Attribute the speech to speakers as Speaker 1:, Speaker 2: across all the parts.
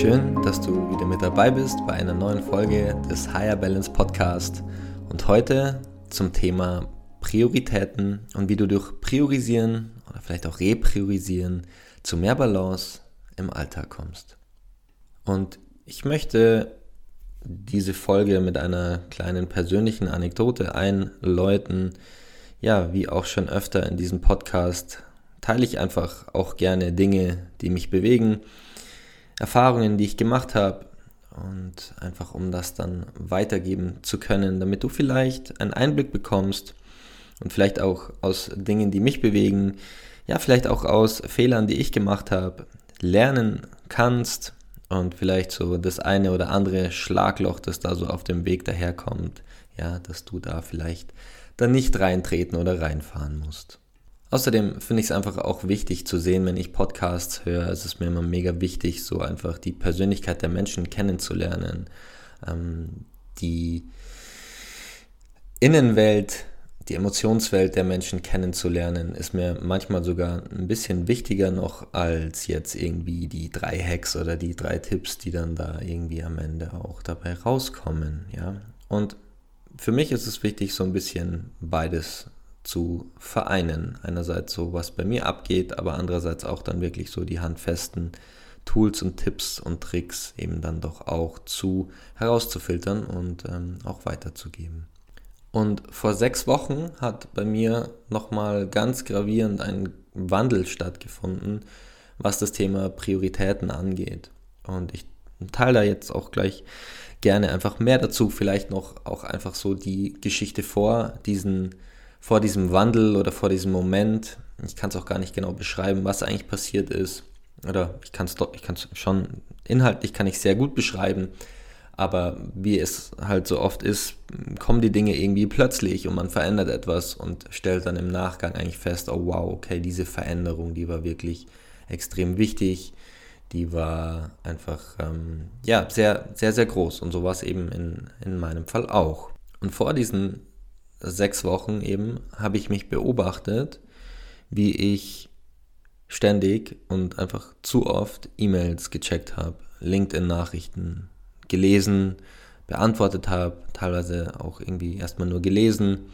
Speaker 1: Schön, dass du wieder mit dabei bist bei einer neuen Folge des Higher Balance Podcast und heute zum Thema Prioritäten und wie du durch Priorisieren oder vielleicht auch Repriorisieren zu mehr Balance im Alltag kommst. Und ich möchte diese Folge mit einer kleinen persönlichen Anekdote einläuten. Ja, wie auch schon öfter in diesem Podcast teile ich einfach auch gerne Dinge, die mich bewegen Erfahrungen, die ich gemacht habe und einfach um das dann weitergeben zu können, damit du vielleicht einen Einblick bekommst und vielleicht auch aus Dingen, die mich bewegen, ja, vielleicht auch aus Fehlern, die ich gemacht habe, lernen kannst und vielleicht so das eine oder andere Schlagloch, das da so auf dem Weg daherkommt, ja, dass du da vielleicht dann nicht reintreten oder reinfahren musst. Außerdem finde ich es einfach auch wichtig zu sehen, wenn ich Podcasts höre. Es ist mir immer mega wichtig, so einfach die Persönlichkeit der Menschen kennenzulernen. Ähm, die Innenwelt, die Emotionswelt der Menschen kennenzulernen, ist mir manchmal sogar ein bisschen wichtiger noch als jetzt irgendwie die drei Hacks oder die drei Tipps, die dann da irgendwie am Ende auch dabei rauskommen. Ja? Und für mich ist es wichtig, so ein bisschen beides zu vereinen. Einerseits so, was bei mir abgeht, aber andererseits auch dann wirklich so die handfesten Tools und Tipps und Tricks eben dann doch auch zu herauszufiltern und ähm, auch weiterzugeben. Und vor sechs Wochen hat bei mir nochmal ganz gravierend ein Wandel stattgefunden, was das Thema Prioritäten angeht. Und ich teile da jetzt auch gleich gerne einfach mehr dazu, vielleicht noch auch einfach so die Geschichte vor diesen vor diesem Wandel oder vor diesem Moment. Ich kann es auch gar nicht genau beschreiben, was eigentlich passiert ist. Oder ich kann es doch, ich kann es schon, inhaltlich kann ich sehr gut beschreiben. Aber wie es halt so oft ist, kommen die Dinge irgendwie plötzlich und man verändert etwas und stellt dann im Nachgang eigentlich fest, oh wow, okay, diese Veränderung, die war wirklich extrem wichtig. Die war einfach, ähm, ja, sehr, sehr, sehr groß. Und so war es eben in, in meinem Fall auch. Und vor diesen sechs Wochen eben habe ich mich beobachtet, wie ich ständig und einfach zu oft E-Mails gecheckt habe, LinkedIn-Nachrichten gelesen, beantwortet habe, teilweise auch irgendwie erstmal nur gelesen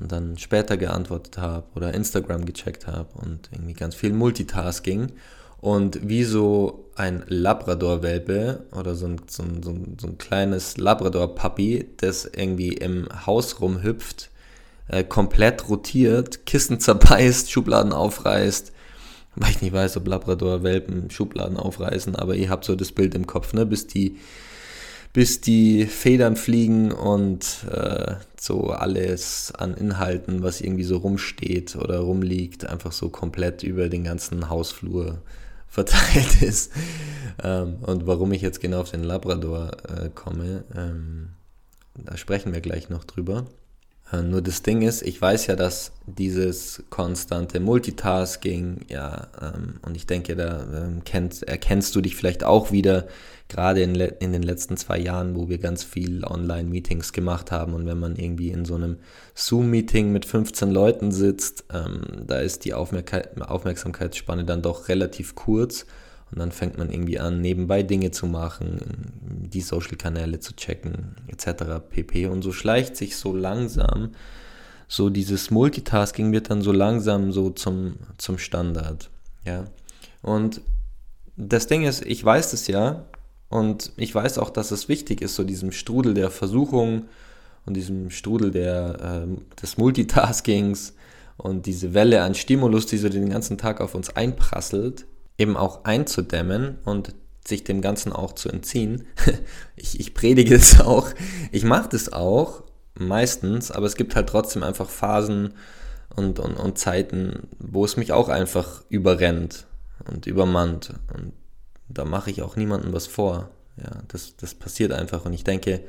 Speaker 1: und dann später geantwortet habe oder Instagram gecheckt habe und irgendwie ganz viel Multitasking und wie so ein Labrador-Welpe oder so ein, so ein, so ein, so ein kleines Labrador-Puppy, das irgendwie im Haus rumhüpft, äh, komplett rotiert, Kissen zerbeißt, Schubladen aufreißt. Weil ich nicht weiß, ob Labrador-Welpen Schubladen aufreißen, aber ihr habt so das Bild im Kopf, ne? bis die bis die Federn fliegen und äh, so alles an Inhalten, was irgendwie so rumsteht oder rumliegt, einfach so komplett über den ganzen Hausflur verteilt ist. Ähm, und warum ich jetzt genau auf den Labrador äh, komme, ähm, da sprechen wir gleich noch drüber. Äh, nur das Ding ist, ich weiß ja, dass dieses konstante Multitasking, ja, ähm, und ich denke, da ähm, kennst, erkennst du dich vielleicht auch wieder, gerade in, in den letzten zwei Jahren, wo wir ganz viel Online-Meetings gemacht haben und wenn man irgendwie in so einem Zoom-Meeting mit 15 Leuten sitzt, ähm, da ist die Aufmerk Aufmerksamkeitsspanne dann doch relativ kurz und dann fängt man irgendwie an, nebenbei Dinge zu machen, die Social-Kanäle zu checken, etc. pp. Und so schleicht sich so langsam, so dieses Multitasking wird dann so langsam so zum, zum Standard. Ja. Und das Ding ist, ich weiß das ja und ich weiß auch, dass es wichtig ist, so diesem Strudel der Versuchung und diesem Strudel der, äh, des Multitaskings und diese Welle an Stimulus, die so den ganzen Tag auf uns einprasselt, eben auch einzudämmen und sich dem Ganzen auch zu entziehen. ich, ich predige es auch, ich mache das auch meistens, aber es gibt halt trotzdem einfach Phasen und, und, und Zeiten, wo es mich auch einfach überrennt. und übermannt. Und da mache ich auch niemandem was vor. Ja, das, das passiert einfach. Und ich denke,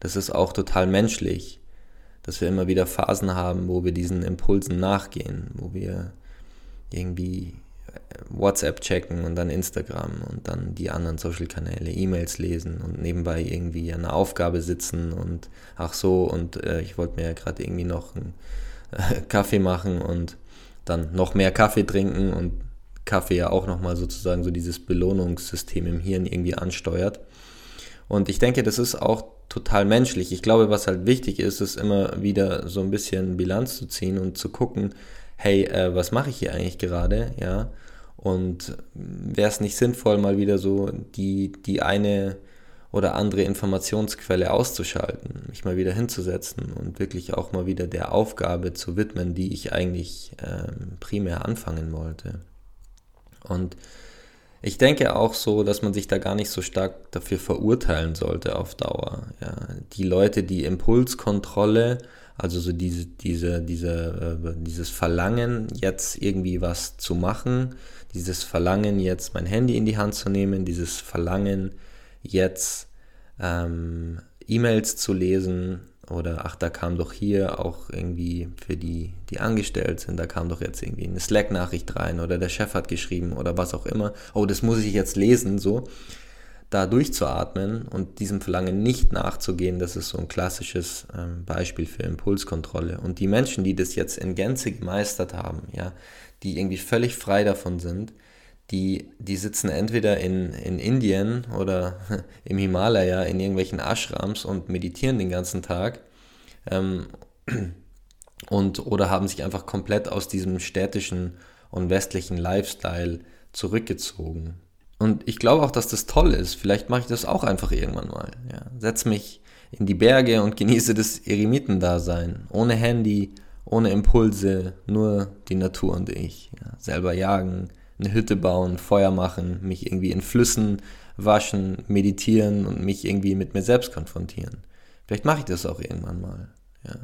Speaker 1: das ist auch total menschlich, dass wir immer wieder Phasen haben, wo wir diesen Impulsen nachgehen, wo wir irgendwie WhatsApp checken und dann Instagram und dann die anderen Social-Kanäle, E-Mails lesen und nebenbei irgendwie an einer Aufgabe sitzen und ach so und äh, ich wollte mir ja gerade irgendwie noch einen äh, Kaffee machen und dann noch mehr Kaffee trinken und Kaffee ja auch nochmal sozusagen so dieses Belohnungssystem im Hirn irgendwie ansteuert. Und ich denke, das ist auch total menschlich. Ich glaube, was halt wichtig ist, ist immer wieder so ein bisschen Bilanz zu ziehen und zu gucken, hey, äh, was mache ich hier eigentlich gerade, ja? Und wäre es nicht sinnvoll, mal wieder so die, die eine oder andere Informationsquelle auszuschalten, mich mal wieder hinzusetzen und wirklich auch mal wieder der Aufgabe zu widmen, die ich eigentlich ähm, primär anfangen wollte. Und ich denke auch so, dass man sich da gar nicht so stark dafür verurteilen sollte auf Dauer. Ja, die Leute, die Impulskontrolle also so diese, diese, diese, äh, dieses Verlangen, jetzt irgendwie was zu machen, dieses Verlangen, jetzt mein Handy in die Hand zu nehmen, dieses Verlangen, jetzt ähm, E-Mails zu lesen oder ach, da kam doch hier auch irgendwie für die, die angestellt sind, da kam doch jetzt irgendwie eine Slack-Nachricht rein oder der Chef hat geschrieben oder was auch immer. Oh, das muss ich jetzt lesen, so da durchzuatmen und diesem Verlangen nicht nachzugehen, das ist so ein klassisches ähm, Beispiel für Impulskontrolle. Und die Menschen, die das jetzt in Gänze gemeistert haben, ja, die irgendwie völlig frei davon sind, die, die sitzen entweder in, in Indien oder im Himalaya in irgendwelchen Ashrams und meditieren den ganzen Tag ähm, und oder haben sich einfach komplett aus diesem städtischen und westlichen Lifestyle zurückgezogen. Und ich glaube auch, dass das toll ist. Vielleicht mache ich das auch einfach irgendwann mal. Ja. Setz mich in die Berge und genieße das Eremitendasein. Ohne Handy, ohne Impulse, nur die Natur und ich. Ja. Selber jagen, eine Hütte bauen, Feuer machen, mich irgendwie in Flüssen waschen, meditieren und mich irgendwie mit mir selbst konfrontieren. Vielleicht mache ich das auch irgendwann mal. Ja.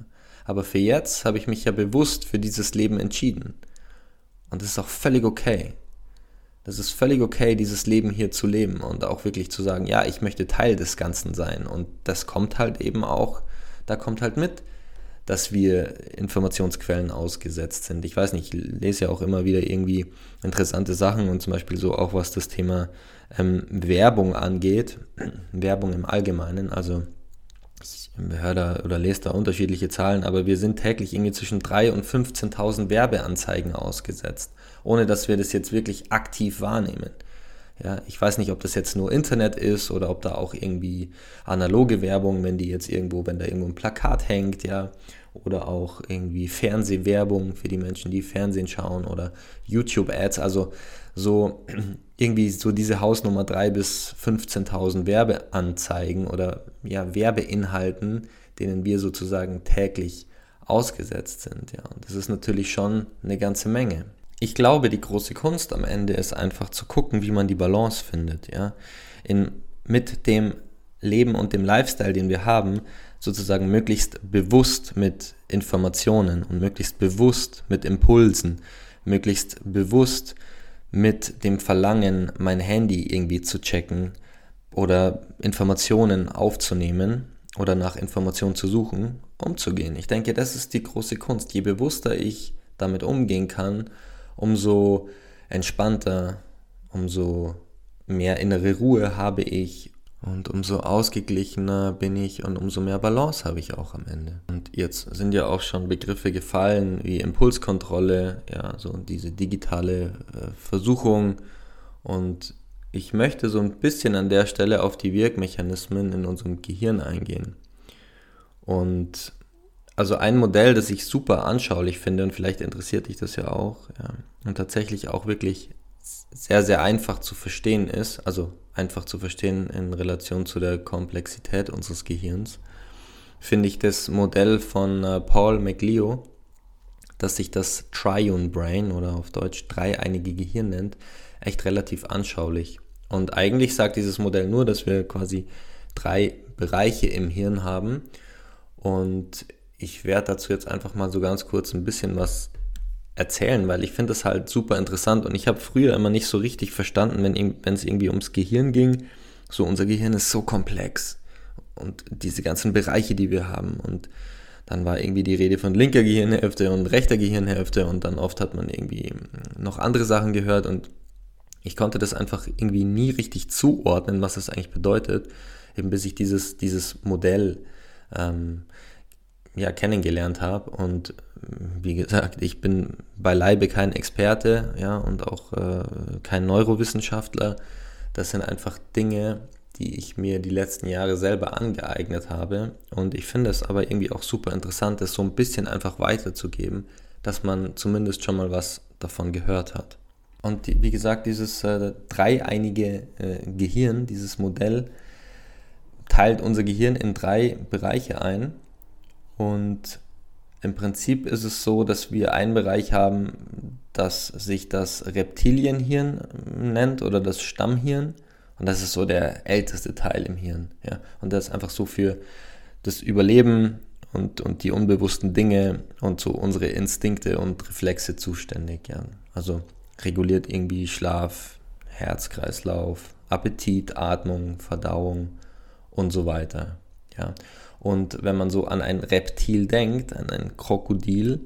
Speaker 1: Aber für jetzt habe ich mich ja bewusst für dieses Leben entschieden. Und das ist auch völlig okay. Es ist völlig okay, dieses Leben hier zu leben und auch wirklich zu sagen, ja, ich möchte Teil des Ganzen sein. Und das kommt halt eben auch, da kommt halt mit, dass wir Informationsquellen ausgesetzt sind. Ich weiß nicht, ich lese ja auch immer wieder irgendwie interessante Sachen und zum Beispiel so auch was das Thema ähm, Werbung angeht, Werbung im Allgemeinen. Also höre da oder lese da unterschiedliche Zahlen, aber wir sind täglich irgendwie zwischen 3.000 und 15.000 Werbeanzeigen ausgesetzt ohne dass wir das jetzt wirklich aktiv wahrnehmen. Ja, ich weiß nicht, ob das jetzt nur Internet ist oder ob da auch irgendwie analoge Werbung, wenn die jetzt irgendwo, wenn da irgendwo ein Plakat hängt, ja, oder auch irgendwie Fernsehwerbung für die Menschen, die Fernsehen schauen oder YouTube-Ads, also so irgendwie so diese Hausnummer 3 bis 15.000 Werbeanzeigen oder ja, Werbeinhalten, denen wir sozusagen täglich ausgesetzt sind, ja. Und das ist natürlich schon eine ganze Menge ich glaube, die große Kunst am Ende ist einfach zu gucken, wie man die Balance findet, ja. In, mit dem Leben und dem Lifestyle, den wir haben, sozusagen möglichst bewusst mit Informationen und möglichst bewusst mit Impulsen, möglichst bewusst mit dem Verlangen, mein Handy irgendwie zu checken oder Informationen aufzunehmen oder nach Informationen zu suchen, umzugehen. Ich denke, das ist die große Kunst. Je bewusster ich damit umgehen kann, umso entspannter, umso mehr innere Ruhe habe ich und umso ausgeglichener bin ich und umso mehr Balance habe ich auch am Ende. Und jetzt sind ja auch schon Begriffe gefallen wie Impulskontrolle, ja, so diese digitale äh, Versuchung. Und ich möchte so ein bisschen an der Stelle auf die Wirkmechanismen in unserem Gehirn eingehen. Und also ein Modell, das ich super anschaulich finde und vielleicht interessiert dich das ja auch ja, und tatsächlich auch wirklich sehr, sehr einfach zu verstehen ist, also einfach zu verstehen in Relation zu der Komplexität unseres Gehirns, finde ich das Modell von äh, Paul McLeo, das sich das Triune Brain oder auf Deutsch dreieinige Gehirn nennt, echt relativ anschaulich. Und eigentlich sagt dieses Modell nur, dass wir quasi drei Bereiche im Hirn haben und ich werde dazu jetzt einfach mal so ganz kurz ein bisschen was erzählen, weil ich finde das halt super interessant. Und ich habe früher immer nicht so richtig verstanden, wenn es irgendwie ums Gehirn ging. So, unser Gehirn ist so komplex. Und diese ganzen Bereiche, die wir haben. Und dann war irgendwie die Rede von linker Gehirnhälfte und rechter Gehirnhälfte. Und dann oft hat man irgendwie noch andere Sachen gehört. Und ich konnte das einfach irgendwie nie richtig zuordnen, was das eigentlich bedeutet, eben bis ich dieses, dieses Modell ähm, ja, kennengelernt habe. Und wie gesagt, ich bin beileibe kein Experte ja, und auch äh, kein Neurowissenschaftler. Das sind einfach Dinge, die ich mir die letzten Jahre selber angeeignet habe. Und ich finde es aber irgendwie auch super interessant, das so ein bisschen einfach weiterzugeben, dass man zumindest schon mal was davon gehört hat. Und die, wie gesagt, dieses äh, dreieinige äh, Gehirn, dieses Modell, teilt unser Gehirn in drei Bereiche ein. Und im Prinzip ist es so, dass wir einen Bereich haben, das sich das Reptilienhirn nennt oder das Stammhirn. Und das ist so der älteste Teil im Hirn. Ja. Und das ist einfach so für das Überleben und, und die unbewussten Dinge und so unsere Instinkte und Reflexe zuständig. Ja. Also reguliert irgendwie Schlaf, Herzkreislauf, Appetit, Atmung, Verdauung und so weiter. Ja. Und wenn man so an ein Reptil denkt, an ein Krokodil,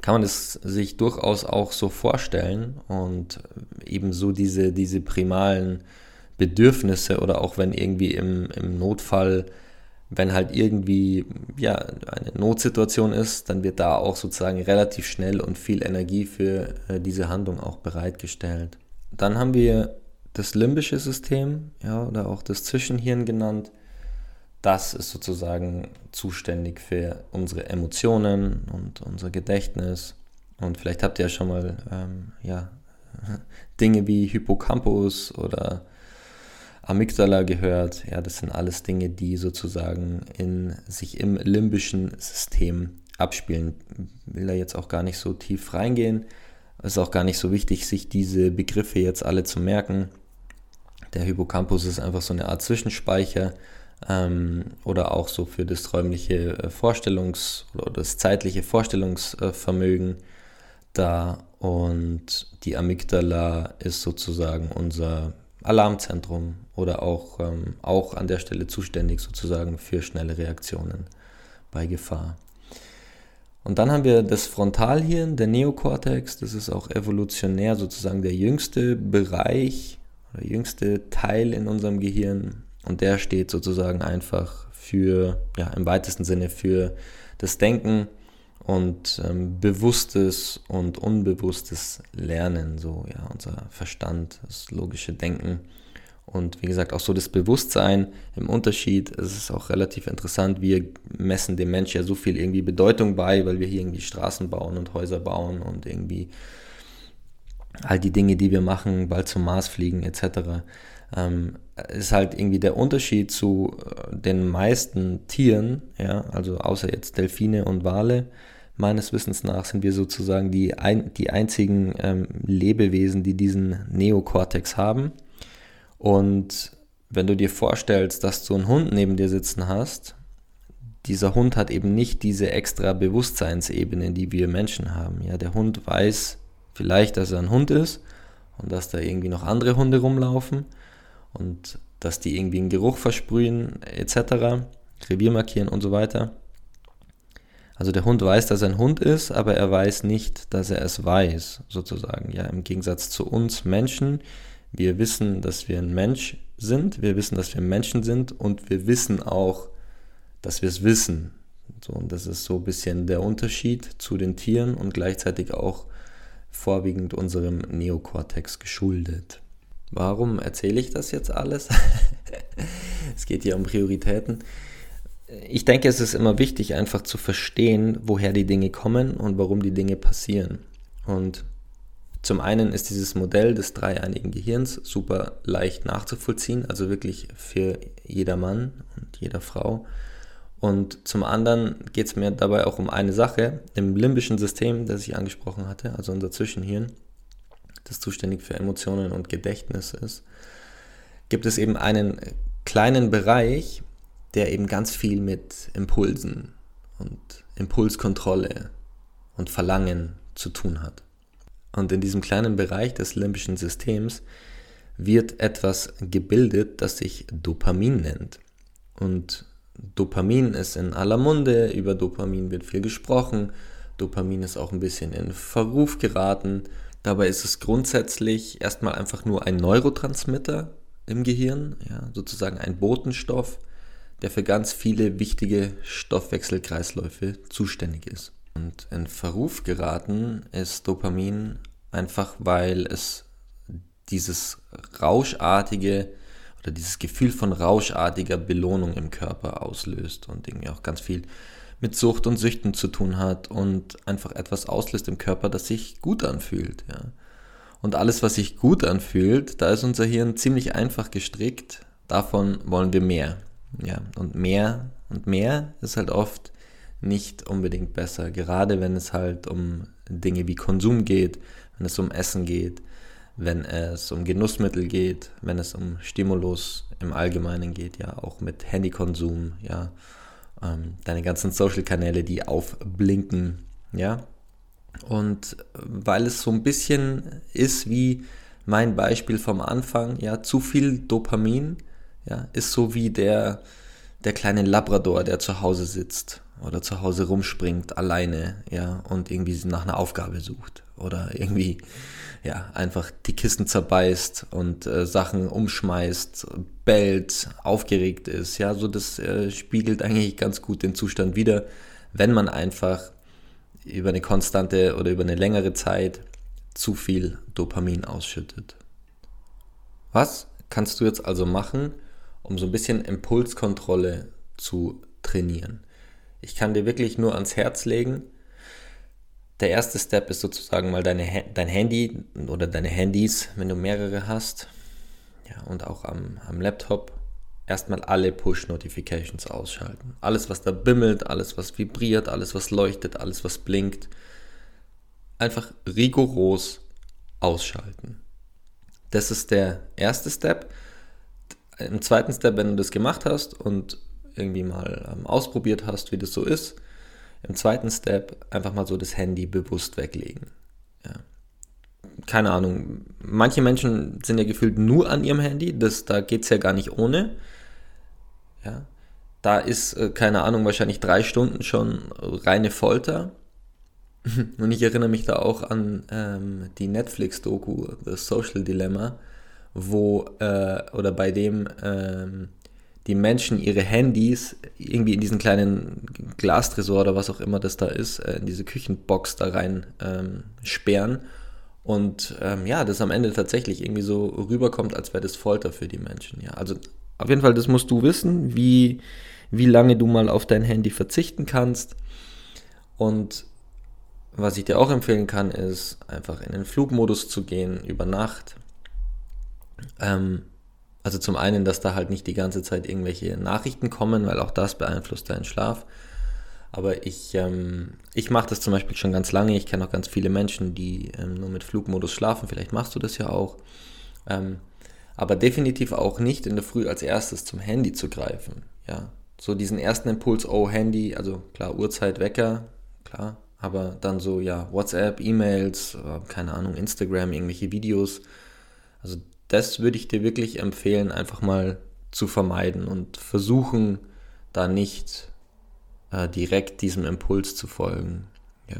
Speaker 1: kann man es sich durchaus auch so vorstellen und ebenso diese, diese primalen Bedürfnisse oder auch wenn irgendwie im, im Notfall, wenn halt irgendwie ja, eine Notsituation ist, dann wird da auch sozusagen relativ schnell und viel Energie für äh, diese Handlung auch bereitgestellt. Dann haben wir das limbische System, ja, oder auch das Zwischenhirn genannt das ist sozusagen zuständig für unsere Emotionen und unser Gedächtnis. Und vielleicht habt ihr ja schon mal ähm, ja, Dinge wie Hippocampus oder Amygdala gehört. Ja, das sind alles Dinge, die sozusagen in, sich im limbischen System abspielen. Will da jetzt auch gar nicht so tief reingehen. Es ist auch gar nicht so wichtig, sich diese Begriffe jetzt alle zu merken. Der Hippocampus ist einfach so eine Art Zwischenspeicher ähm, oder auch so für das räumliche äh, Vorstellungs- oder das zeitliche Vorstellungsvermögen da. Und die Amygdala ist sozusagen unser Alarmzentrum oder auch, ähm, auch an der Stelle zuständig sozusagen für schnelle Reaktionen bei Gefahr. Und dann haben wir das Frontalhirn, der Neokortex, das ist auch evolutionär sozusagen der jüngste Bereich oder jüngste Teil in unserem Gehirn, und der steht sozusagen einfach für, ja, im weitesten Sinne für das Denken und ähm, bewusstes und unbewusstes Lernen, so, ja, unser Verstand, das logische Denken. Und wie gesagt, auch so das Bewusstsein im Unterschied. Es ist auch relativ interessant. Wir messen dem Mensch ja so viel irgendwie Bedeutung bei, weil wir hier irgendwie Straßen bauen und Häuser bauen und irgendwie all die Dinge, die wir machen, bald zum Mars fliegen etc ähm, ist halt irgendwie der Unterschied zu äh, den meisten Tieren, ja, also außer jetzt Delfine und Wale, meines Wissens nach sind wir sozusagen die, ein, die einzigen ähm, Lebewesen, die diesen Neokortex haben. Und wenn du dir vorstellst, dass du einen Hund neben dir sitzen hast, dieser Hund hat eben nicht diese extra Bewusstseinsebene, die wir Menschen haben. Ja, der Hund weiß vielleicht, dass er ein Hund ist und dass da irgendwie noch andere Hunde rumlaufen und dass die irgendwie einen Geruch versprühen etc., Revier markieren und so weiter. Also der Hund weiß, dass er ein Hund ist, aber er weiß nicht, dass er es weiß, sozusagen. Ja, im Gegensatz zu uns Menschen. Wir wissen, dass wir ein Mensch sind, wir wissen, dass wir Menschen sind und wir wissen auch, dass wir es wissen. So, und das ist so ein bisschen der Unterschied zu den Tieren und gleichzeitig auch vorwiegend unserem Neokortex geschuldet. Warum erzähle ich das jetzt alles? es geht hier um Prioritäten. Ich denke, es ist immer wichtig, einfach zu verstehen, woher die Dinge kommen und warum die Dinge passieren. Und zum einen ist dieses Modell des dreieinigen Gehirns super leicht nachzuvollziehen, also wirklich für jeder Mann und jeder Frau. Und zum anderen geht es mir dabei auch um eine Sache. Im limbischen System, das ich angesprochen hatte, also unser Zwischenhirn, das zuständig für Emotionen und Gedächtnis ist, gibt es eben einen kleinen Bereich, der eben ganz viel mit Impulsen und Impulskontrolle und Verlangen zu tun hat. Und in diesem kleinen Bereich des limbischen Systems wird etwas gebildet, das sich Dopamin nennt. Und Dopamin ist in aller Munde, über Dopamin wird viel gesprochen, Dopamin ist auch ein bisschen in Verruf geraten. Dabei ist es grundsätzlich erstmal einfach nur ein Neurotransmitter im Gehirn, ja, sozusagen ein Botenstoff, der für ganz viele wichtige Stoffwechselkreisläufe zuständig ist. Und in Verruf geraten ist Dopamin einfach, weil es dieses rauschartige oder dieses Gefühl von rauschartiger Belohnung im Körper auslöst und irgendwie auch ganz viel mit Sucht und Süchten zu tun hat und einfach etwas auslöst im Körper, das sich gut anfühlt. Ja. Und alles, was sich gut anfühlt, da ist unser Hirn ziemlich einfach gestrickt. Davon wollen wir mehr. Ja. Und mehr und mehr ist halt oft nicht unbedingt besser, gerade wenn es halt um Dinge wie Konsum geht, wenn es um Essen geht, wenn es um Genussmittel geht, wenn es um Stimulus im Allgemeinen geht, ja, auch mit Handykonsum, ja, ähm, deine ganzen Social-Kanäle, die aufblinken, ja. Und weil es so ein bisschen ist wie mein Beispiel vom Anfang, ja, zu viel Dopamin, ja, ist so wie der, der kleine Labrador, der zu Hause sitzt oder zu Hause rumspringt alleine, ja, und irgendwie nach einer Aufgabe sucht oder irgendwie ja, einfach die Kisten zerbeißt und äh, Sachen umschmeißt, bellt, aufgeregt ist. Ja, so das äh, spiegelt eigentlich ganz gut den Zustand wider, wenn man einfach über eine konstante oder über eine längere Zeit zu viel Dopamin ausschüttet. Was kannst du jetzt also machen, um so ein bisschen Impulskontrolle zu trainieren? Ich kann dir wirklich nur ans Herz legen, der erste Step ist sozusagen mal deine, dein Handy oder deine Handys, wenn du mehrere hast, ja, und auch am, am Laptop, erstmal alle Push-Notifications ausschalten. Alles, was da bimmelt, alles, was vibriert, alles, was leuchtet, alles, was blinkt, einfach rigoros ausschalten. Das ist der erste Step. Im zweiten Step, wenn du das gemacht hast und irgendwie mal ähm, ausprobiert hast, wie das so ist, im zweiten Step einfach mal so das Handy bewusst weglegen. Ja. Keine Ahnung, manche Menschen sind ja gefühlt nur an ihrem Handy, das, da geht es ja gar nicht ohne. Ja. Da ist, äh, keine Ahnung, wahrscheinlich drei Stunden schon reine Folter. Und ich erinnere mich da auch an ähm, die Netflix-Doku, The Social Dilemma, wo, äh, oder bei dem ähm, die Menschen ihre Handys irgendwie in diesen kleinen Glastresor oder was auch immer das da ist, äh, in diese Küchenbox da rein ähm, sperren. Und ähm, ja, das am Ende tatsächlich irgendwie so rüberkommt, als wäre das Folter für die Menschen. Ja, also auf jeden Fall, das musst du wissen, wie, wie lange du mal auf dein Handy verzichten kannst. Und was ich dir auch empfehlen kann, ist einfach in den Flugmodus zu gehen über Nacht. Ähm, also zum einen, dass da halt nicht die ganze Zeit irgendwelche Nachrichten kommen, weil auch das beeinflusst deinen Schlaf. Aber ich, ähm, ich mache das zum Beispiel schon ganz lange. Ich kenne auch ganz viele Menschen, die ähm, nur mit Flugmodus schlafen. Vielleicht machst du das ja auch. Ähm, aber definitiv auch nicht in der Früh als erstes zum Handy zu greifen. Ja, so diesen ersten Impuls, oh Handy, also klar Uhrzeit, Wecker, klar. Aber dann so ja WhatsApp, E-Mails, äh, keine Ahnung, Instagram, irgendwelche Videos. Also das würde ich dir wirklich empfehlen, einfach mal zu vermeiden und versuchen, da nicht äh, direkt diesem Impuls zu folgen. Ja.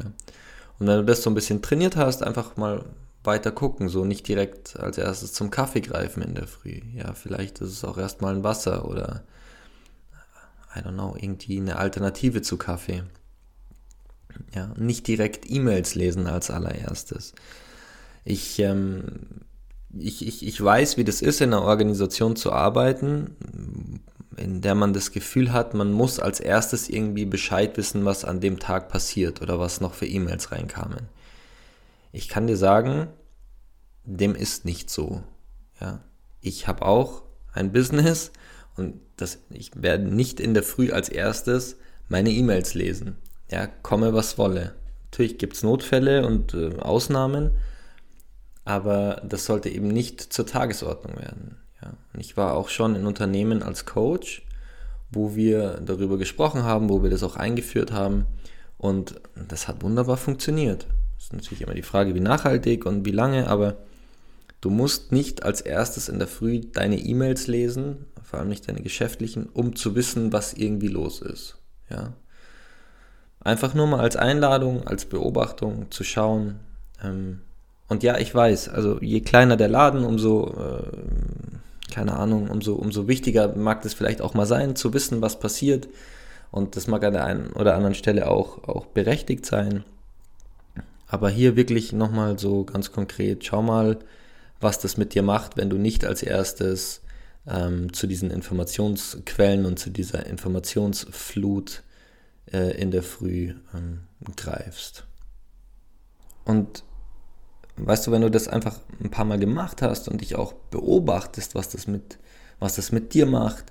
Speaker 1: Und wenn du das so ein bisschen trainiert hast, einfach mal weiter gucken, so nicht direkt als erstes zum Kaffee greifen in der Früh. Ja, vielleicht ist es auch erstmal ein Wasser oder I don't know, irgendwie eine Alternative zu Kaffee. Ja, nicht direkt E-Mails lesen als allererstes. Ich ähm, ich, ich, ich weiß, wie das ist, in einer Organisation zu arbeiten, in der man das Gefühl hat, man muss als erstes irgendwie Bescheid wissen, was an dem Tag passiert oder was noch für E-Mails reinkamen. Ich kann dir sagen, dem ist nicht so. Ja, ich habe auch ein Business und das, ich werde nicht in der Früh als erstes meine E-Mails lesen. Ja, komme was wolle. Natürlich gibt es Notfälle und äh, Ausnahmen, aber das sollte eben nicht zur Tagesordnung werden. Ja. Ich war auch schon in Unternehmen als Coach, wo wir darüber gesprochen haben, wo wir das auch eingeführt haben und das hat wunderbar funktioniert. Das ist natürlich immer die Frage, wie nachhaltig und wie lange, aber du musst nicht als erstes in der Früh deine E-Mails lesen, vor allem nicht deine geschäftlichen, um zu wissen, was irgendwie los ist. Ja? Einfach nur mal als Einladung, als Beobachtung zu schauen. Ähm, und ja, ich weiß, also je kleiner der Laden, umso, äh, keine Ahnung, umso, umso wichtiger mag das vielleicht auch mal sein, zu wissen, was passiert. Und das mag an der einen oder anderen Stelle auch, auch berechtigt sein. Aber hier wirklich nochmal so ganz konkret, schau mal, was das mit dir macht, wenn du nicht als erstes ähm, zu diesen Informationsquellen und zu dieser Informationsflut äh, in der Früh ähm, greifst. Und weißt du, wenn du das einfach ein paar Mal gemacht hast und dich auch beobachtest, was das mit, was das mit dir macht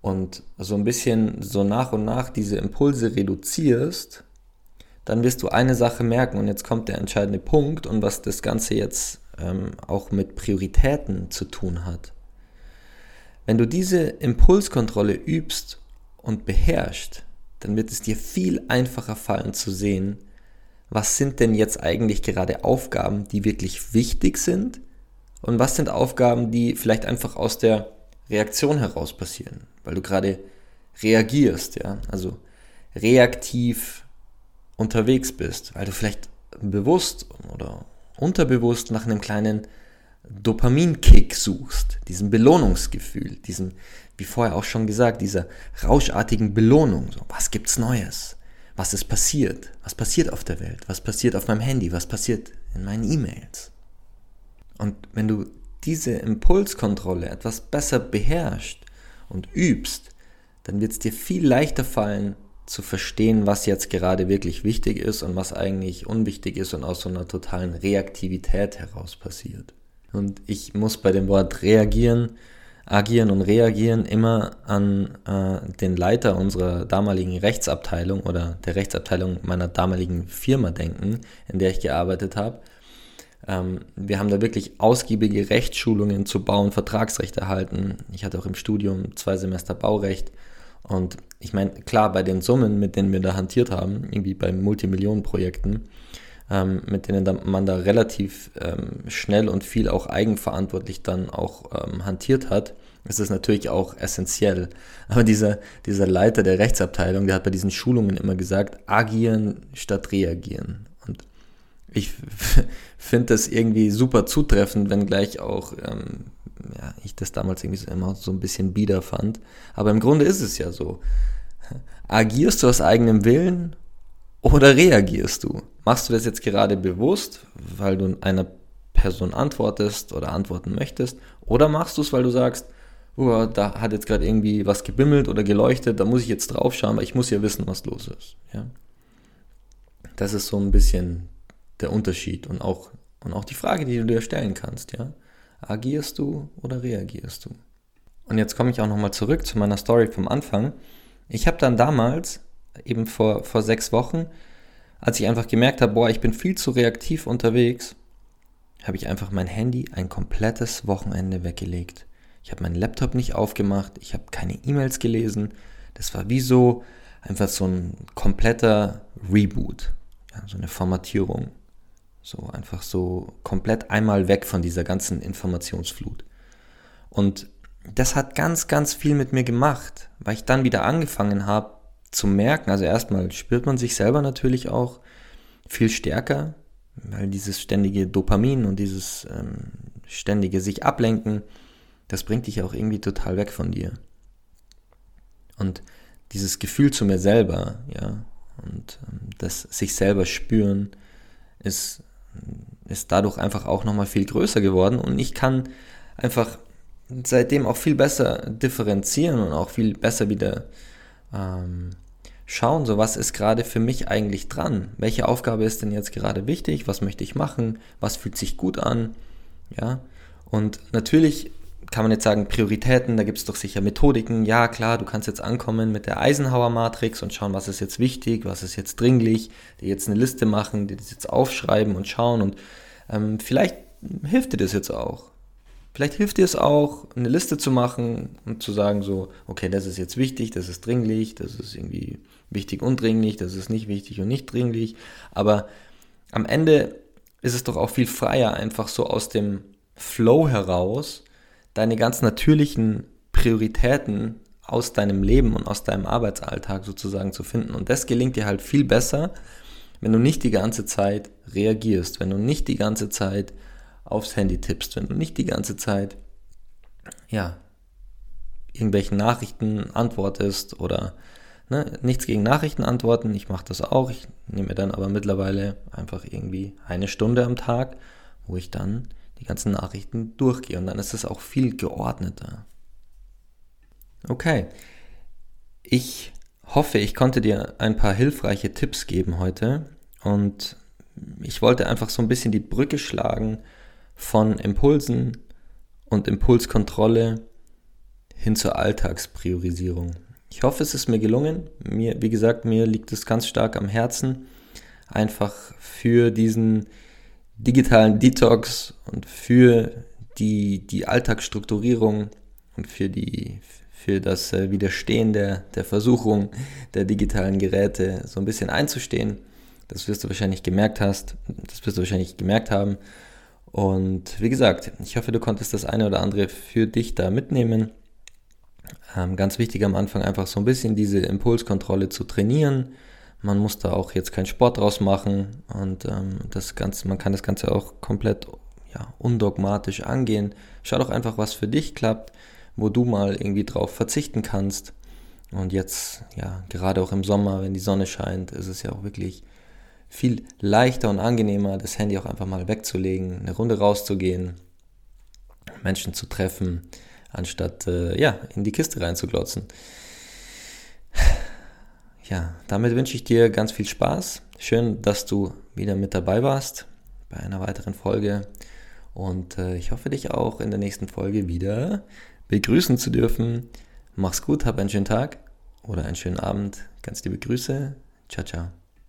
Speaker 1: und so ein bisschen so nach und nach diese Impulse reduzierst, dann wirst du eine Sache merken und jetzt kommt der entscheidende Punkt und was das Ganze jetzt ähm, auch mit Prioritäten zu tun hat. Wenn du diese Impulskontrolle übst und beherrschst, dann wird es dir viel einfacher fallen zu sehen, was sind denn jetzt eigentlich gerade Aufgaben, die wirklich wichtig sind und was sind Aufgaben, die vielleicht einfach aus der Reaktion heraus passieren, weil du gerade reagierst, ja, also reaktiv unterwegs bist, weil du vielleicht bewusst oder unterbewusst nach einem kleinen Dopaminkick suchst, diesem Belohnungsgefühl, diesem, wie vorher auch schon gesagt, dieser rauschartigen Belohnung. So, was gibt's Neues? Was ist passiert? Was passiert auf der Welt? Was passiert auf meinem Handy? Was passiert in meinen E-Mails? Und wenn du diese Impulskontrolle etwas besser beherrschst und übst, dann wird es dir viel leichter fallen zu verstehen, was jetzt gerade wirklich wichtig ist und was eigentlich unwichtig ist und aus so einer totalen Reaktivität heraus passiert. Und ich muss bei dem Wort reagieren, agieren und reagieren immer an äh, den Leiter unserer damaligen Rechtsabteilung oder der Rechtsabteilung meiner damaligen Firma denken, in der ich gearbeitet habe. Ähm, wir haben da wirklich ausgiebige Rechtsschulungen zu Bau- und Vertragsrecht erhalten. Ich hatte auch im Studium zwei Semester Baurecht. Und ich meine, klar, bei den Summen, mit denen wir da hantiert haben, irgendwie bei Multimillionenprojekten, ähm, mit denen da, man da relativ ähm, schnell und viel auch eigenverantwortlich dann auch ähm, hantiert hat, ist es natürlich auch essentiell. Aber dieser, dieser Leiter der Rechtsabteilung, der hat bei diesen Schulungen immer gesagt, agieren statt reagieren. Und ich finde das irgendwie super zutreffend, wenngleich auch ähm, ja, ich das damals irgendwie so immer so ein bisschen bieder fand. Aber im Grunde ist es ja so. Agierst du aus eigenem Willen oder reagierst du? Machst du das jetzt gerade bewusst, weil du einer Person antwortest oder antworten möchtest? Oder machst du es, weil du sagst, oh, da hat jetzt gerade irgendwie was gebimmelt oder geleuchtet, da muss ich jetzt drauf schauen, weil ich muss ja wissen, was los ist. Ja? Das ist so ein bisschen der Unterschied und auch, und auch die Frage, die du dir stellen kannst. Ja? Agierst du oder reagierst du? Und jetzt komme ich auch nochmal zurück zu meiner Story vom Anfang. Ich habe dann damals, eben vor, vor sechs Wochen, als ich einfach gemerkt habe, boah, ich bin viel zu reaktiv unterwegs, habe ich einfach mein Handy ein komplettes Wochenende weggelegt. Ich habe meinen Laptop nicht aufgemacht, ich habe keine E-Mails gelesen. Das war wie so einfach so ein kompletter Reboot, ja, so eine Formatierung. So einfach so komplett einmal weg von dieser ganzen Informationsflut. Und das hat ganz, ganz viel mit mir gemacht, weil ich dann wieder angefangen habe zu merken, also erstmal spürt man sich selber natürlich auch viel stärker, weil dieses ständige Dopamin und dieses ähm, ständige sich ablenken, das bringt dich auch irgendwie total weg von dir. Und dieses Gefühl zu mir selber, ja, und ähm, das sich selber spüren, ist, ist dadurch einfach auch nochmal viel größer geworden und ich kann einfach seitdem auch viel besser differenzieren und auch viel besser wieder ähm, schauen, so was ist gerade für mich eigentlich dran? Welche Aufgabe ist denn jetzt gerade wichtig? Was möchte ich machen? Was fühlt sich gut an? Ja, und natürlich kann man jetzt sagen, Prioritäten, da gibt es doch sicher Methodiken. Ja, klar, du kannst jetzt ankommen mit der Eisenhower-Matrix und schauen, was ist jetzt wichtig, was ist jetzt dringlich, dir jetzt eine Liste machen, dir das jetzt aufschreiben und schauen und ähm, vielleicht hilft dir das jetzt auch. Vielleicht hilft dir es auch, eine Liste zu machen und zu sagen so, okay, das ist jetzt wichtig, das ist dringlich, das ist irgendwie wichtig und dringlich, das ist nicht wichtig und nicht dringlich, aber am Ende ist es doch auch viel freier, einfach so aus dem Flow heraus deine ganz natürlichen Prioritäten aus deinem Leben und aus deinem Arbeitsalltag sozusagen zu finden. Und das gelingt dir halt viel besser, wenn du nicht die ganze Zeit reagierst, wenn du nicht die ganze Zeit aufs Handy tippst, wenn du nicht die ganze Zeit, ja, irgendwelchen Nachrichten antwortest oder ne, nichts gegen Nachrichten antworten. Ich mache das auch. Ich nehme dann aber mittlerweile einfach irgendwie eine Stunde am Tag, wo ich dann die ganzen Nachrichten durchgehe und dann ist es auch viel geordneter. Okay. Ich hoffe, ich konnte dir ein paar hilfreiche Tipps geben heute und ich wollte einfach so ein bisschen die Brücke schlagen von Impulsen und Impulskontrolle hin zur Alltagspriorisierung. Ich hoffe, es ist mir gelungen. Mir, wie gesagt, mir liegt es ganz stark am Herzen, einfach für diesen digitalen Detox und für die, die Alltagsstrukturierung und für die, für das äh, Widerstehen der, der Versuchung der digitalen Geräte so ein bisschen einzustehen. Das wirst du wahrscheinlich gemerkt hast, das wirst du wahrscheinlich gemerkt haben. Und wie gesagt, ich hoffe, du konntest das eine oder andere für dich da mitnehmen. Ähm, ganz wichtig am Anfang einfach so ein bisschen diese Impulskontrolle zu trainieren. Man muss da auch jetzt keinen Sport draus machen und ähm, das Ganze, man kann das Ganze auch komplett ja, undogmatisch angehen. Schau doch einfach, was für dich klappt wo du mal irgendwie drauf verzichten kannst. Und jetzt, ja, gerade auch im Sommer, wenn die Sonne scheint, ist es ja auch wirklich viel leichter und angenehmer, das Handy auch einfach mal wegzulegen, eine Runde rauszugehen, Menschen zu treffen, anstatt äh, ja, in die Kiste reinzuglotzen. Ja, damit wünsche ich dir ganz viel Spaß. Schön, dass du wieder mit dabei warst bei einer weiteren Folge. Und äh, ich hoffe dich auch in der nächsten Folge wieder begrüßen zu dürfen. Mach's gut, hab einen schönen Tag oder einen schönen Abend. Ganz liebe Grüße. Ciao, ciao.